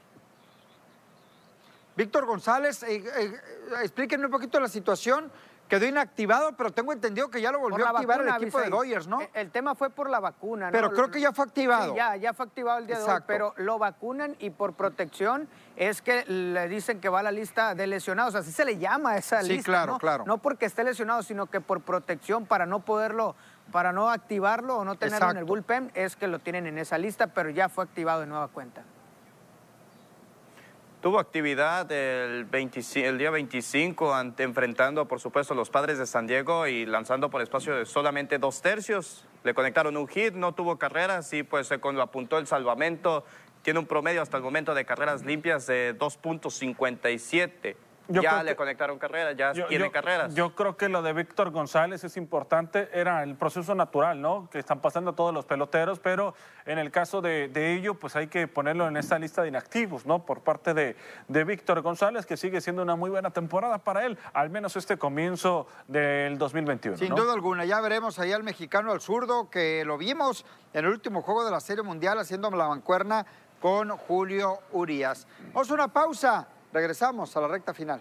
Speaker 3: Víctor González, eh, eh, explíquenme un poquito la situación. Quedó inactivado, pero tengo entendido que ya lo volvió a activar
Speaker 4: vacuna,
Speaker 3: el equipo de. Dodgers, ¿no?
Speaker 4: El, el tema fue por la vacuna, ¿no?
Speaker 3: Pero creo que ya fue activado.
Speaker 4: Sí, ya, ya fue activado el día de hoy, pero lo vacunan y por protección es que le dicen que va a la lista de lesionados. Así se le llama a esa
Speaker 3: Sí,
Speaker 4: lista,
Speaker 3: claro,
Speaker 4: ¿no?
Speaker 3: claro.
Speaker 4: No porque esté lesionado, sino que por protección para no poderlo, para no activarlo o no tenerlo en el bullpen, es que lo tienen en esa lista, pero ya fue activado de nueva cuenta.
Speaker 1: Tuvo actividad el, 25 el día 25, ante, enfrentando, por supuesto, a los padres de San Diego y lanzando por espacio de solamente dos tercios. Le conectaron un hit, no tuvo carreras y pues cuando apuntó el salvamento, tiene un promedio hasta el momento de carreras limpias de 2.57.
Speaker 2: Yo
Speaker 1: ya le
Speaker 2: que-
Speaker 1: conectaron carreras, ya
Speaker 2: Yo-
Speaker 1: tiene
Speaker 2: yo-
Speaker 1: carreras.
Speaker 2: Yo creo que lo de Víctor González es importante, era el proceso natural, ¿no? Que están pasando todos los peloteros, pero en el caso de, de ello, pues hay que ponerlo en esta lista de inactivos, ¿no? Por parte de, de Víctor González, que sigue siendo una muy buena temporada para él, al menos este comienzo del 2021.
Speaker 3: Sin
Speaker 2: ¿no?
Speaker 3: duda alguna, ya veremos ahí al mexicano al zurdo, que lo vimos en el último juego de la Serie Mundial haciendo la mancuerna con Julio Urias. Vamos a una pausa, regresamos a la recta final.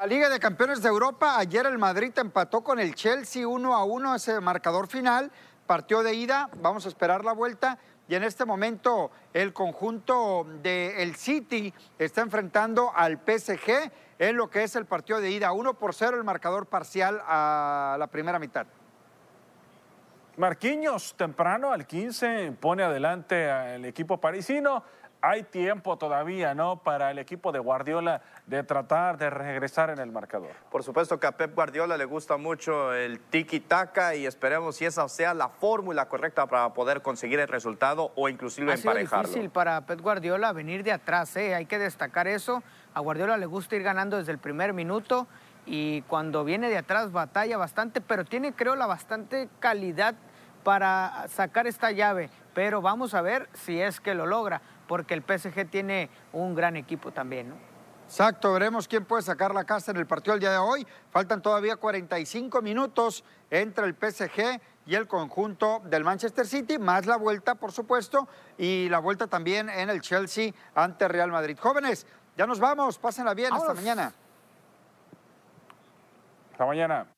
Speaker 3: La Liga de Campeones de Europa, ayer el Madrid empató con el Chelsea 1 a 1, ese marcador final, partió de ida, vamos a esperar la vuelta y en este momento el conjunto del City está enfrentando al PSG en lo que es el partido de ida, 1 por 0 el marcador parcial a la primera mitad.
Speaker 2: Marquinhos, temprano al 15, pone adelante al equipo parisino. Hay tiempo todavía, ¿no? Para el equipo de Guardiola de tratar de regresar en el marcador.
Speaker 1: Por supuesto que a Pep Guardiola le gusta mucho el tiki-taka y esperemos si esa sea la fórmula correcta para poder conseguir el resultado o inclusive
Speaker 4: Ha sido
Speaker 1: emparejarlo.
Speaker 4: difícil para Pep Guardiola venir de atrás, ¿eh? hay que destacar eso. A Guardiola le gusta ir ganando desde el primer minuto y cuando viene de atrás batalla bastante, pero tiene creo la bastante calidad para sacar esta llave. Pero vamos a ver si es que lo logra, porque el PSG tiene un gran equipo también.
Speaker 3: Exacto, veremos quién puede sacar la casa en el partido del día de hoy. Faltan todavía 45 minutos entre el PSG y el conjunto del Manchester City, más la vuelta, por supuesto, y la vuelta también en el Chelsea ante Real Madrid. Jóvenes, ya nos vamos, pásenla bien, hasta
Speaker 4: Vámonos.
Speaker 3: mañana.
Speaker 2: Hasta mañana.